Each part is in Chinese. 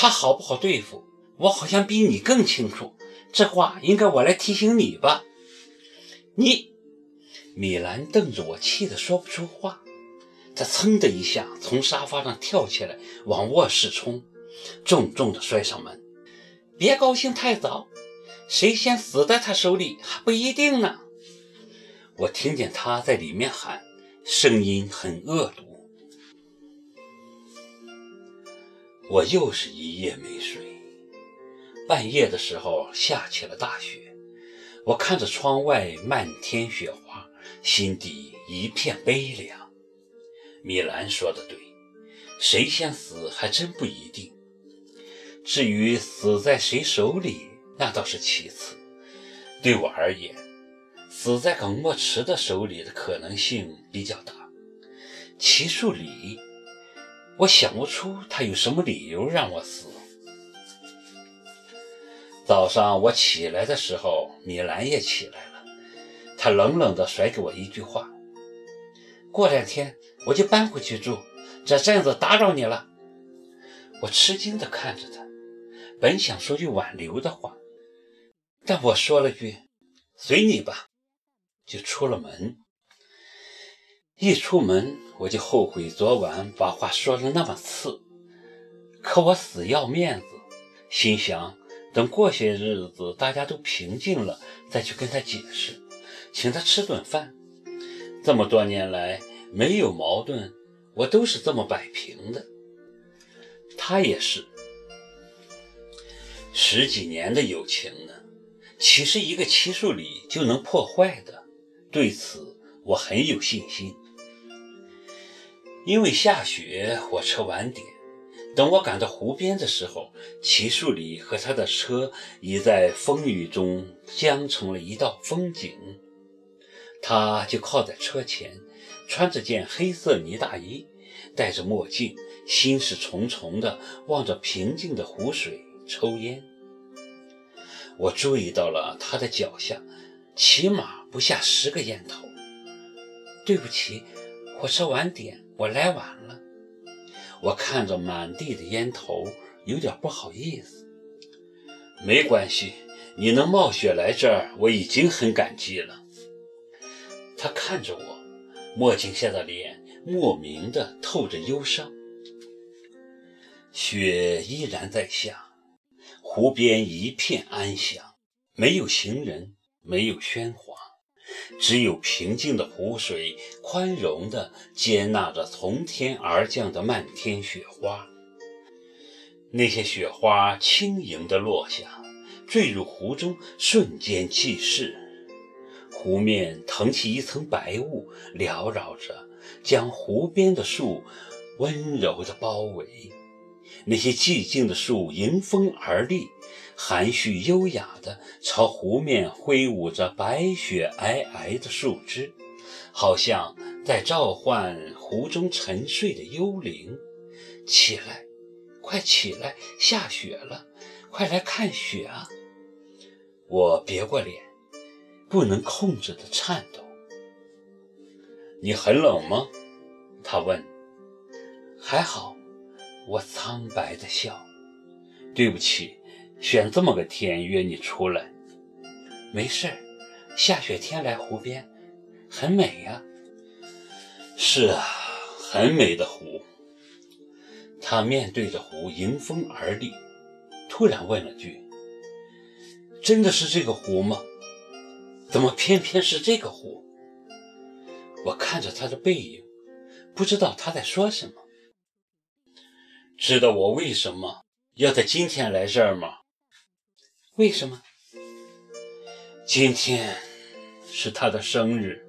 他好不好对付，我好像比你更清楚。这话应该我来提醒你吧？你，米兰瞪着我，气得说不出话。他噌的一下从沙发上跳起来，往卧室冲，重重的摔上门。别高兴太早，谁先死在他手里还不一定呢。我听见他在里面喊，声音很恶毒。我又是一夜没睡。半夜的时候下起了大雪，我看着窗外漫天雪花，心底一片悲凉。米兰说的对，谁先死还真不一定。至于死在谁手里，那倒是其次。对我而言，死在耿墨池的手里的可能性比较大。齐树礼。我想不出他有什么理由让我死。早上我起来的时候，米兰也起来了，他冷冷地甩给我一句话：“过两天我就搬回去住，这阵子打扰你了。”我吃惊地看着他，本想说句挽留的话，但我说了句“随你吧”，就出了门。一出门，我就后悔昨晚把话说的那么刺。可我死要面子，心想等过些日子大家都平静了，再去跟他解释，请他吃顿饭。这么多年来没有矛盾，我都是这么摆平的。他也是。十几年的友情呢，岂是一个七数里就能破坏的？对此，我很有信心。因为下雪，火车晚点。等我赶到湖边的时候，齐树里和他的车已在风雨中僵成了一道风景。他就靠在车前，穿着件黑色呢大衣，戴着墨镜，心事重重地望着平静的湖水抽烟。我注意到了他的脚下，起码不下十个烟头。对不起，火车晚点。我来晚了，我看着满地的烟头，有点不好意思。没关系，你能冒雪来这儿，我已经很感激了。他看着我，墨镜下的脸莫名的透着忧伤。雪依然在下，湖边一片安详，没有行人，没有喧哗。只有平静的湖水，宽容地接纳着从天而降的漫天雪花。那些雪花轻盈地落下，坠入湖中，瞬间即逝。湖面腾起一层白雾，缭绕着，将湖边的树温柔地包围。那些寂静的树迎风而立。含蓄优雅地朝湖面挥舞着白雪皑皑的树枝，好像在召唤湖中沉睡的幽灵。起来，快起来！下雪了，快来看雪啊！我别过脸，不能控制的颤抖。你很冷吗？他问。还好，我苍白的笑。对不起。选这么个天约你出来，没事。下雪天来湖边，很美呀。是啊，很美的湖。他面对着湖迎风而立，突然问了句：“真的是这个湖吗？怎么偏偏是这个湖？”我看着他的背影，不知道他在说什么。知道我为什么要在今天来这儿吗？为什么？今天是他的生日。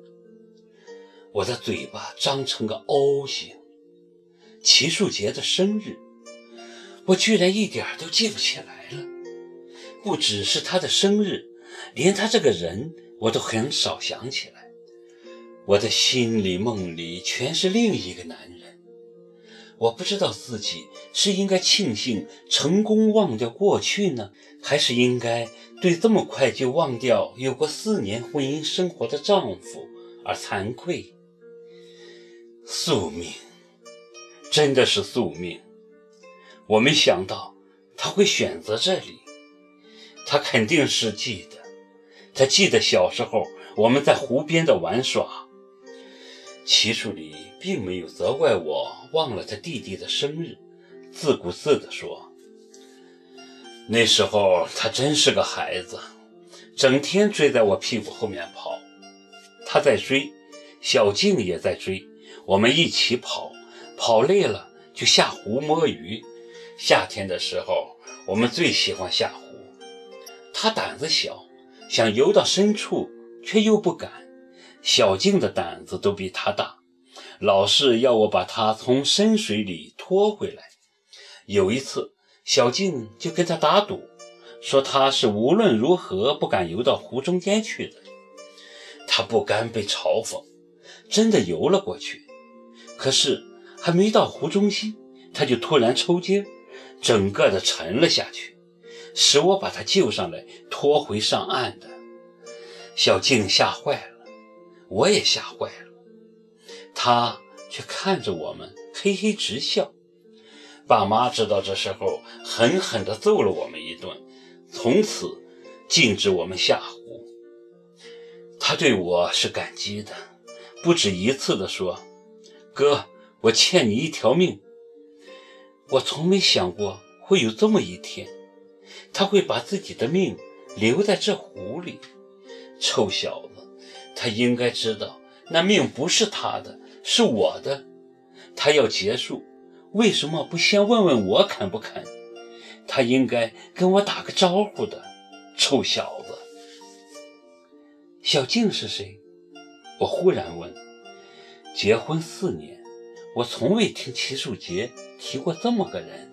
我的嘴巴张成个 O 型。齐树杰的生日，我居然一点都记不起来了。不只是他的生日，连他这个人我都很少想起来。我的心里梦里全是另一个男人。我不知道自己是应该庆幸成功忘掉过去呢，还是应该对这么快就忘掉有过四年婚姻生活的丈夫而惭愧。宿命，真的是宿命。我没想到他会选择这里？他肯定是记得，他记得小时候我们在湖边的玩耍。齐树礼并没有责怪我忘了他弟弟的生日，自顾自地说：“那时候他真是个孩子，整天追在我屁股后面跑。他在追，小静也在追，我们一起跑，跑累了就下湖摸鱼。夏天的时候，我们最喜欢下湖。他胆子小，想游到深处，却又不敢。”小静的胆子都比他大，老是要我把他从深水里拖回来。有一次，小静就跟他打赌，说他是无论如何不敢游到湖中间去的。他不甘被嘲讽，真的游了过去。可是还没到湖中心，他就突然抽筋，整个的沉了下去，是我把他救上来，拖回上岸的。小静吓坏了。我也吓坏了，他却看着我们，嘿嘿直笑。爸妈知道这时候，狠狠地揍了我们一顿，从此禁止我们下湖。他对我是感激的，不止一次地说：“哥，我欠你一条命。”我从没想过会有这么一天，他会把自己的命留在这湖里。臭小子！他应该知道，那命不是他的，是我的。他要结束，为什么不先问问我肯不肯？他应该跟我打个招呼的，臭小子。小静是谁？我忽然问。结婚四年，我从未听齐树杰提过这么个人。